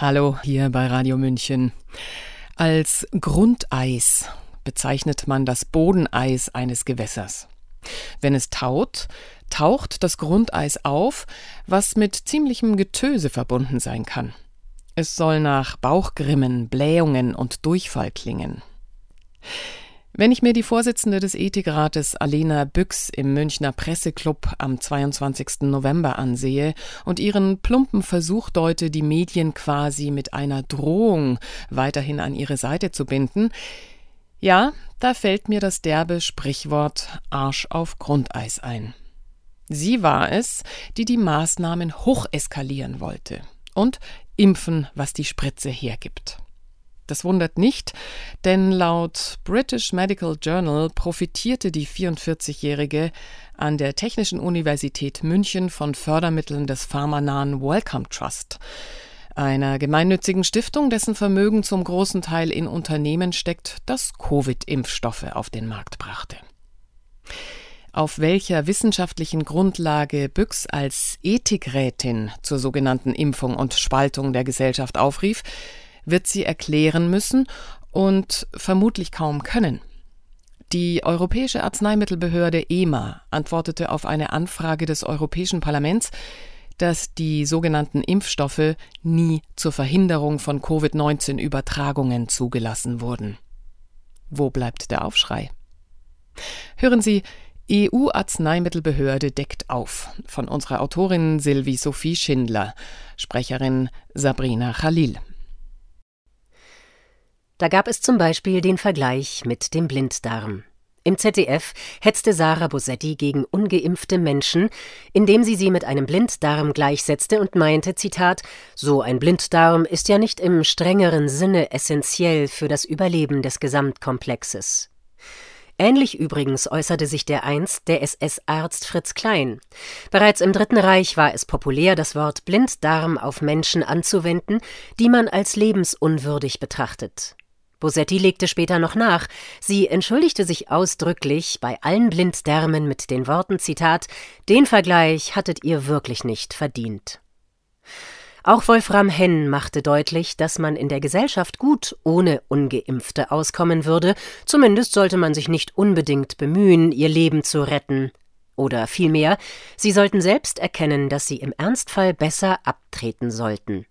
Hallo hier bei Radio München. Als Grundeis bezeichnet man das Bodeneis eines Gewässers. Wenn es taut, taucht das Grundeis auf, was mit ziemlichem Getöse verbunden sein kann. Es soll nach Bauchgrimmen, Blähungen und Durchfall klingen. Wenn ich mir die Vorsitzende des Ethikrates Alena Büchs im Münchner Presseclub am 22. November ansehe und ihren plumpen Versuch deute, die Medien quasi mit einer Drohung weiterhin an ihre Seite zu binden, ja, da fällt mir das derbe Sprichwort Arsch auf Grundeis ein. Sie war es, die die Maßnahmen hocheskalieren wollte und impfen, was die Spritze hergibt. Das wundert nicht, denn laut British Medical Journal profitierte die 44-Jährige an der Technischen Universität München von Fördermitteln des pharmanahen Wellcome Trust, einer gemeinnützigen Stiftung, dessen Vermögen zum großen Teil in Unternehmen steckt, das Covid-Impfstoffe auf den Markt brachte. Auf welcher wissenschaftlichen Grundlage Büchs als Ethikrätin zur sogenannten Impfung und Spaltung der Gesellschaft aufrief, wird sie erklären müssen und vermutlich kaum können. Die Europäische Arzneimittelbehörde EMA antwortete auf eine Anfrage des Europäischen Parlaments, dass die sogenannten Impfstoffe nie zur Verhinderung von Covid-19-Übertragungen zugelassen wurden. Wo bleibt der Aufschrei? Hören Sie, EU-Arzneimittelbehörde deckt auf von unserer Autorin Sylvie Sophie Schindler, Sprecherin Sabrina Khalil. Da gab es zum Beispiel den Vergleich mit dem Blinddarm. Im ZDF hetzte Sarah Bosetti gegen ungeimpfte Menschen, indem sie sie mit einem Blinddarm gleichsetzte und meinte, Zitat, so ein Blinddarm ist ja nicht im strengeren Sinne essentiell für das Überleben des Gesamtkomplexes. Ähnlich übrigens äußerte sich der einst der SS-Arzt Fritz Klein. Bereits im Dritten Reich war es populär, das Wort Blinddarm auf Menschen anzuwenden, die man als lebensunwürdig betrachtet. Bosetti legte später noch nach. Sie entschuldigte sich ausdrücklich bei allen Blinddärmen mit den Worten Zitat Den Vergleich hattet ihr wirklich nicht verdient. Auch Wolfram Henn machte deutlich, dass man in der Gesellschaft gut ohne ungeimpfte auskommen würde, zumindest sollte man sich nicht unbedingt bemühen, ihr Leben zu retten. Oder vielmehr, sie sollten selbst erkennen, dass sie im Ernstfall besser abtreten sollten.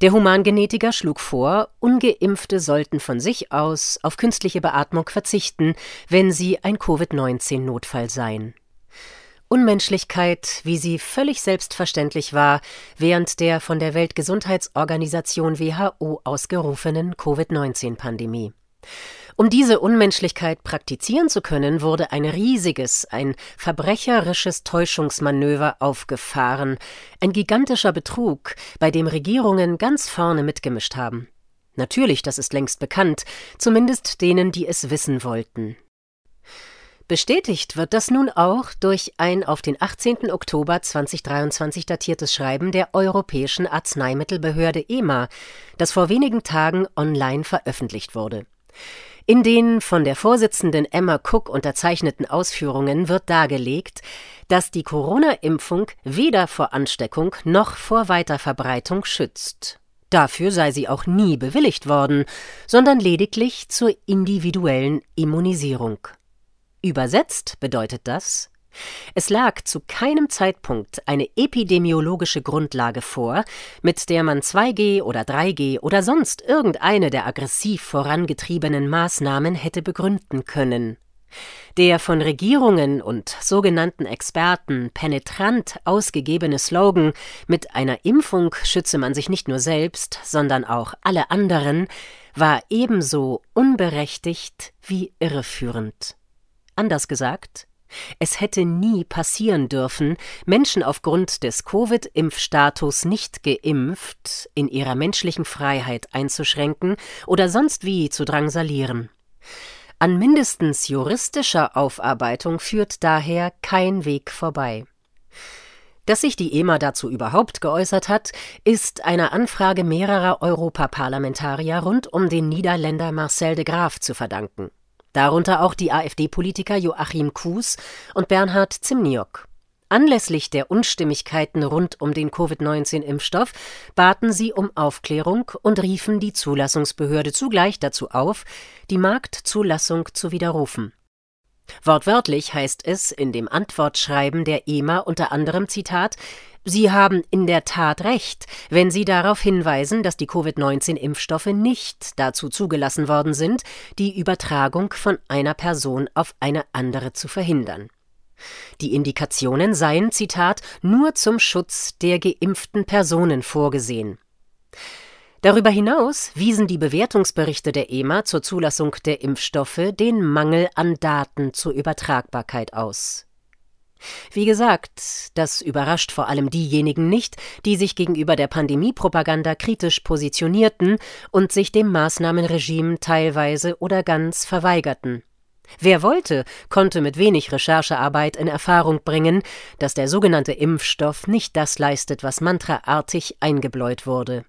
Der Humangenetiker schlug vor, ungeimpfte sollten von sich aus auf künstliche Beatmung verzichten, wenn sie ein Covid-19-Notfall seien. Unmenschlichkeit, wie sie völlig selbstverständlich war, während der von der Weltgesundheitsorganisation WHO ausgerufenen Covid-19-Pandemie. Um diese Unmenschlichkeit praktizieren zu können, wurde ein riesiges, ein verbrecherisches Täuschungsmanöver aufgefahren, ein gigantischer Betrug, bei dem Regierungen ganz vorne mitgemischt haben. Natürlich, das ist längst bekannt, zumindest denen, die es wissen wollten. Bestätigt wird das nun auch durch ein auf den 18. Oktober 2023 datiertes Schreiben der Europäischen Arzneimittelbehörde EMA, das vor wenigen Tagen online veröffentlicht wurde. In den von der Vorsitzenden Emma Cook unterzeichneten Ausführungen wird dargelegt, dass die Corona-Impfung weder vor Ansteckung noch vor Weiterverbreitung schützt. Dafür sei sie auch nie bewilligt worden, sondern lediglich zur individuellen Immunisierung. Übersetzt bedeutet das, es lag zu keinem Zeitpunkt eine epidemiologische Grundlage vor, mit der man 2G oder 3G oder sonst irgendeine der aggressiv vorangetriebenen Maßnahmen hätte begründen können. Der von Regierungen und sogenannten Experten penetrant ausgegebene Slogan Mit einer Impfung schütze man sich nicht nur selbst, sondern auch alle anderen, war ebenso unberechtigt wie irreführend. Anders gesagt, es hätte nie passieren dürfen, Menschen aufgrund des Covid-Impfstatus nicht geimpft in ihrer menschlichen Freiheit einzuschränken oder sonst wie zu drangsalieren. An mindestens juristischer Aufarbeitung führt daher kein Weg vorbei. Dass sich die EMA dazu überhaupt geäußert hat, ist einer Anfrage mehrerer Europaparlamentarier rund um den Niederländer Marcel de Graaf zu verdanken darunter auch die AfD-Politiker Joachim Kuhs und Bernhard Zimniok. Anlässlich der Unstimmigkeiten rund um den Covid-19-Impfstoff baten sie um Aufklärung und riefen die Zulassungsbehörde zugleich dazu auf, die Marktzulassung zu widerrufen. Wortwörtlich heißt es in dem Antwortschreiben der EMA unter anderem Zitat Sie haben in der Tat recht, wenn Sie darauf hinweisen, dass die Covid-19-Impfstoffe nicht dazu zugelassen worden sind, die Übertragung von einer Person auf eine andere zu verhindern. Die Indikationen seien, Zitat, nur zum Schutz der geimpften Personen vorgesehen. Darüber hinaus wiesen die Bewertungsberichte der EMA zur Zulassung der Impfstoffe den Mangel an Daten zur Übertragbarkeit aus. Wie gesagt, das überrascht vor allem diejenigen nicht, die sich gegenüber der Pandemiepropaganda kritisch positionierten und sich dem Maßnahmenregime teilweise oder ganz verweigerten. Wer wollte, konnte mit wenig Recherchearbeit in Erfahrung bringen, dass der sogenannte Impfstoff nicht das leistet, was mantraartig eingebläut wurde.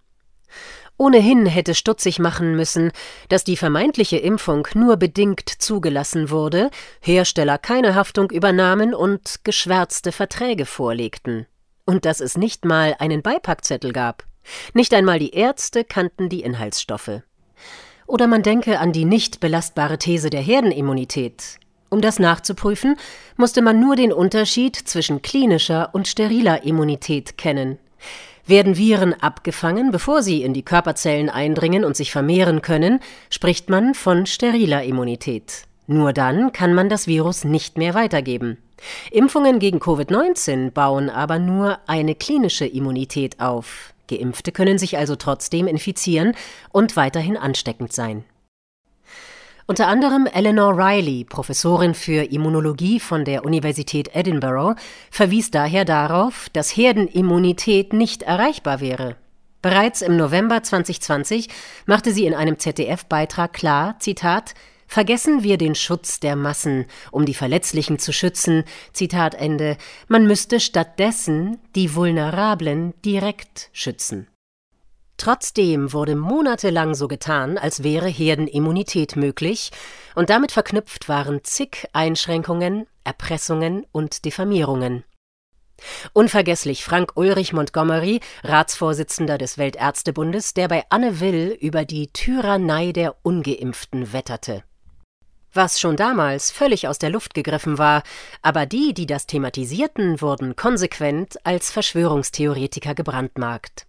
Ohnehin hätte stutzig machen müssen, dass die vermeintliche Impfung nur bedingt zugelassen wurde, Hersteller keine Haftung übernahmen und geschwärzte Verträge vorlegten. Und dass es nicht mal einen Beipackzettel gab. Nicht einmal die Ärzte kannten die Inhaltsstoffe. Oder man denke an die nicht belastbare These der Herdenimmunität. Um das nachzuprüfen, musste man nur den Unterschied zwischen klinischer und steriler Immunität kennen. Werden Viren abgefangen, bevor sie in die Körperzellen eindringen und sich vermehren können, spricht man von steriler Immunität. Nur dann kann man das Virus nicht mehr weitergeben. Impfungen gegen Covid-19 bauen aber nur eine klinische Immunität auf. Geimpfte können sich also trotzdem infizieren und weiterhin ansteckend sein. Unter anderem Eleanor Riley, Professorin für Immunologie von der Universität Edinburgh, verwies daher darauf, dass Herdenimmunität nicht erreichbar wäre. Bereits im November 2020 machte sie in einem ZDF-Beitrag klar, Zitat, Vergessen wir den Schutz der Massen, um die Verletzlichen zu schützen. Zitat Ende. Man müsste stattdessen die Vulnerablen direkt schützen. Trotzdem wurde monatelang so getan, als wäre Herdenimmunität möglich, und damit verknüpft waren zig Einschränkungen, Erpressungen und Diffamierungen. Unvergesslich Frank Ulrich Montgomery, Ratsvorsitzender des Weltärztebundes, der bei Anne Will über die Tyrannei der Ungeimpften wetterte was schon damals völlig aus der Luft gegriffen war, aber die, die das thematisierten, wurden konsequent als Verschwörungstheoretiker gebrandmarkt.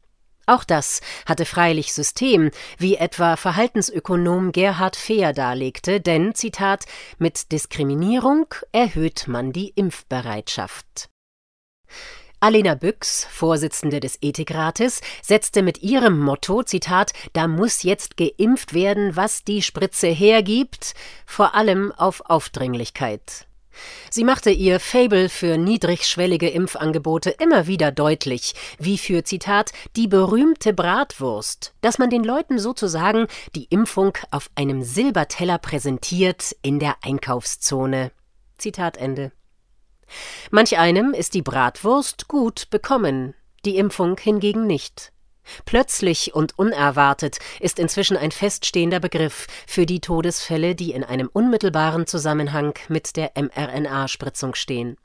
Auch das hatte freilich System, wie etwa Verhaltensökonom Gerhard Fehr darlegte, denn, Zitat, mit Diskriminierung erhöht man die Impfbereitschaft. Alena Büchs, Vorsitzende des Ethikrates, setzte mit ihrem Motto, Zitat, da muss jetzt geimpft werden, was die Spritze hergibt, vor allem auf Aufdringlichkeit. Sie machte ihr Fable für niedrigschwellige Impfangebote immer wieder deutlich, wie für Zitat die berühmte Bratwurst, dass man den Leuten sozusagen die Impfung auf einem Silberteller präsentiert in der Einkaufszone. Zitat Ende. Manch einem ist die Bratwurst gut bekommen, die Impfung hingegen nicht. Plötzlich und unerwartet ist inzwischen ein feststehender Begriff für die Todesfälle, die in einem unmittelbaren Zusammenhang mit der mRNA-Spritzung stehen.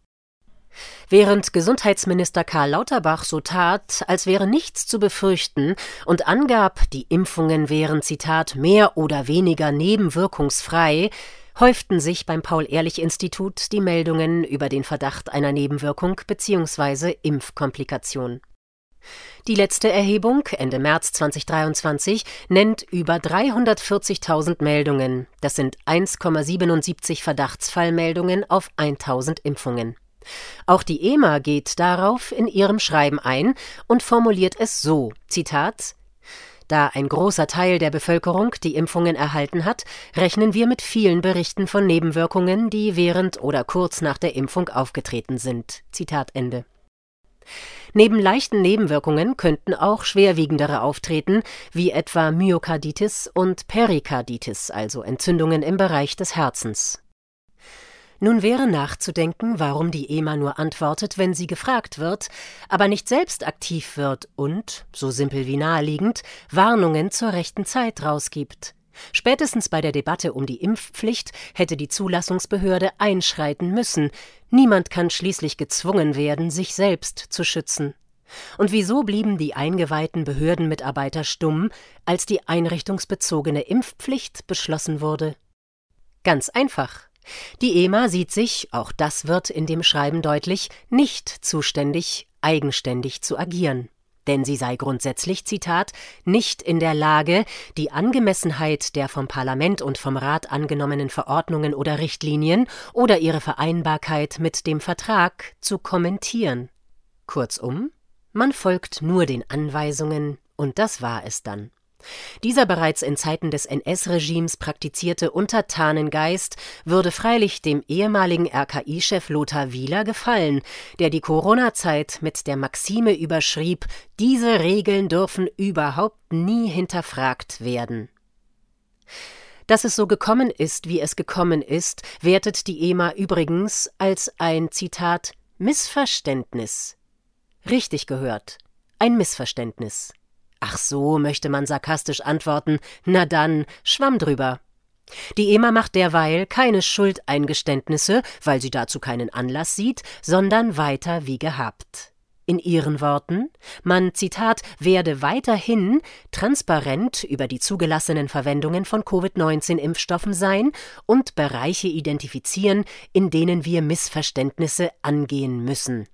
Während Gesundheitsminister Karl Lauterbach so tat, als wäre nichts zu befürchten und angab, die Impfungen wären Zitat mehr oder weniger nebenwirkungsfrei, häuften sich beim Paul-Ehrlich-Institut die Meldungen über den Verdacht einer Nebenwirkung bzw. Impfkomplikation. Die letzte Erhebung Ende März 2023 nennt über 340.000 Meldungen. Das sind 1,77 Verdachtsfallmeldungen auf 1000 Impfungen. Auch die EMA geht darauf in ihrem Schreiben ein und formuliert es so: Zitat da ein großer Teil der Bevölkerung die Impfungen erhalten hat, rechnen wir mit vielen Berichten von Nebenwirkungen, die während oder kurz nach der Impfung aufgetreten sind. Zitat Ende. Neben leichten Nebenwirkungen könnten auch schwerwiegendere auftreten, wie etwa Myokarditis und Perikarditis, also Entzündungen im Bereich des Herzens. Nun wäre nachzudenken, warum die EMA nur antwortet, wenn sie gefragt wird, aber nicht selbst aktiv wird und, so simpel wie naheliegend, Warnungen zur rechten Zeit rausgibt. Spätestens bei der Debatte um die Impfpflicht hätte die Zulassungsbehörde einschreiten müssen. Niemand kann schließlich gezwungen werden, sich selbst zu schützen. Und wieso blieben die eingeweihten Behördenmitarbeiter stumm, als die einrichtungsbezogene Impfpflicht beschlossen wurde? Ganz einfach. Die EMA sieht sich, auch das wird in dem Schreiben deutlich, nicht zuständig, eigenständig zu agieren denn sie sei grundsätzlich, Zitat, nicht in der Lage, die Angemessenheit der vom Parlament und vom Rat angenommenen Verordnungen oder Richtlinien oder ihre Vereinbarkeit mit dem Vertrag zu kommentieren. Kurzum, man folgt nur den Anweisungen, und das war es dann. Dieser bereits in Zeiten des NS-Regimes praktizierte Untertanengeist würde freilich dem ehemaligen RKI-Chef Lothar Wieler gefallen, der die Corona-Zeit mit der Maxime überschrieb, diese Regeln dürfen überhaupt nie hinterfragt werden. Dass es so gekommen ist, wie es gekommen ist, wertet die EMA übrigens als ein Zitat Missverständnis. Richtig gehört, ein Missverständnis. Ach so, möchte man sarkastisch antworten, na dann, schwamm drüber. Die EMA macht derweil keine Schuldeingeständnisse, weil sie dazu keinen Anlass sieht, sondern weiter wie gehabt. In ihren Worten, man, Zitat, werde weiterhin transparent über die zugelassenen Verwendungen von Covid-19-Impfstoffen sein und Bereiche identifizieren, in denen wir Missverständnisse angehen müssen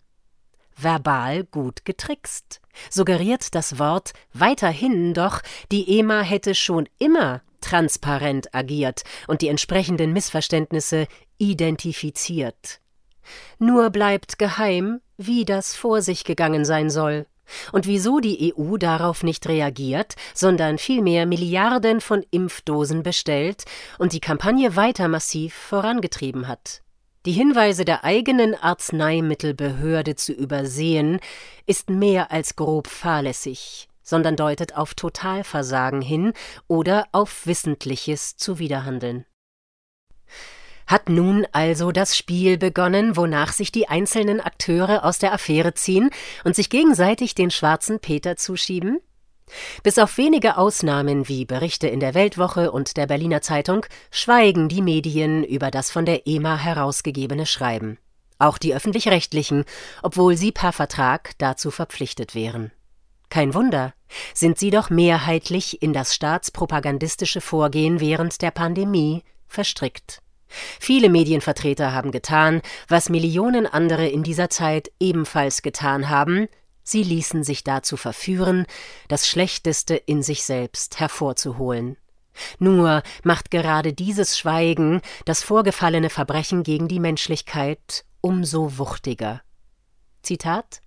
verbal gut getrickst. Suggeriert das Wort weiterhin doch, die EMA hätte schon immer transparent agiert und die entsprechenden Missverständnisse identifiziert. Nur bleibt geheim, wie das vor sich gegangen sein soll und wieso die EU darauf nicht reagiert, sondern vielmehr Milliarden von Impfdosen bestellt und die Kampagne weiter massiv vorangetrieben hat. Die Hinweise der eigenen Arzneimittelbehörde zu übersehen, ist mehr als grob fahrlässig, sondern deutet auf Totalversagen hin oder auf wissentliches Zuwiderhandeln. Hat nun also das Spiel begonnen, wonach sich die einzelnen Akteure aus der Affäre ziehen und sich gegenseitig den schwarzen Peter zuschieben? Bis auf wenige Ausnahmen wie Berichte in der Weltwoche und der Berliner Zeitung schweigen die Medien über das von der EMA herausgegebene Schreiben. Auch die öffentlich-rechtlichen, obwohl sie per Vertrag dazu verpflichtet wären. Kein Wunder, sind sie doch mehrheitlich in das staatspropagandistische Vorgehen während der Pandemie verstrickt. Viele Medienvertreter haben getan, was Millionen andere in dieser Zeit ebenfalls getan haben, Sie ließen sich dazu verführen, das Schlechteste in sich selbst hervorzuholen. Nur macht gerade dieses Schweigen das vorgefallene Verbrechen gegen die Menschlichkeit umso wuchtiger. Zitat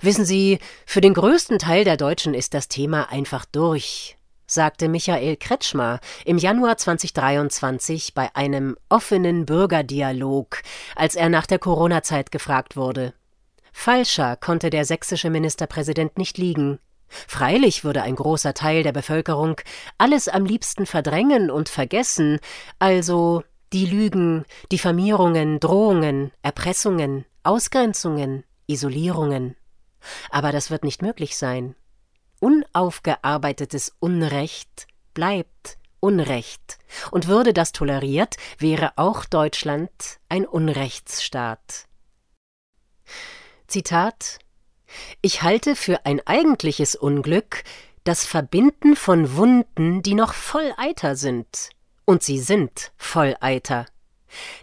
Wissen Sie, für den größten Teil der Deutschen ist das Thema einfach durch, sagte Michael Kretschmer im Januar 2023 bei einem offenen Bürgerdialog, als er nach der Corona-Zeit gefragt wurde. Falscher konnte der sächsische Ministerpräsident nicht liegen. Freilich würde ein großer Teil der Bevölkerung alles am liebsten verdrängen und vergessen, also die Lügen, Diffamierungen, Drohungen, Erpressungen, Ausgrenzungen, Isolierungen. Aber das wird nicht möglich sein. Unaufgearbeitetes Unrecht bleibt Unrecht, und würde das toleriert, wäre auch Deutschland ein Unrechtsstaat. Zitat Ich halte für ein eigentliches Unglück das Verbinden von Wunden, die noch voll Eiter sind. Und sie sind voll Eiter.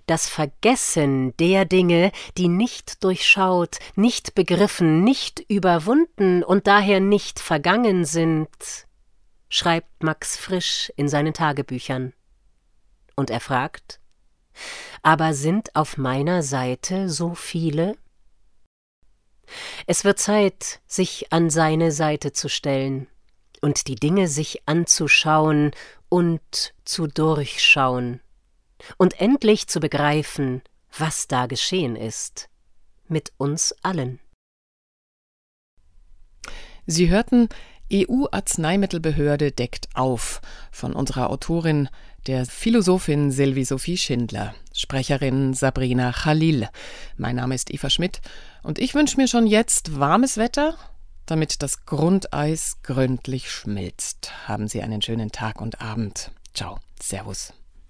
Das Vergessen der Dinge, die nicht durchschaut, nicht begriffen, nicht überwunden und daher nicht vergangen sind, schreibt Max Frisch in seinen Tagebüchern. Und er fragt, aber sind auf meiner Seite so viele? Es wird Zeit, sich an seine Seite zu stellen und die Dinge sich anzuschauen und zu durchschauen und endlich zu begreifen, was da geschehen ist, mit uns allen. Sie hörten EU-Arzneimittelbehörde deckt auf von unserer Autorin, der Philosophin Sylvie Sophie Schindler, Sprecherin Sabrina Khalil. Mein Name ist Eva Schmidt und ich wünsche mir schon jetzt warmes Wetter, damit das Grundeis gründlich schmilzt. Haben Sie einen schönen Tag und Abend. Ciao, Servus.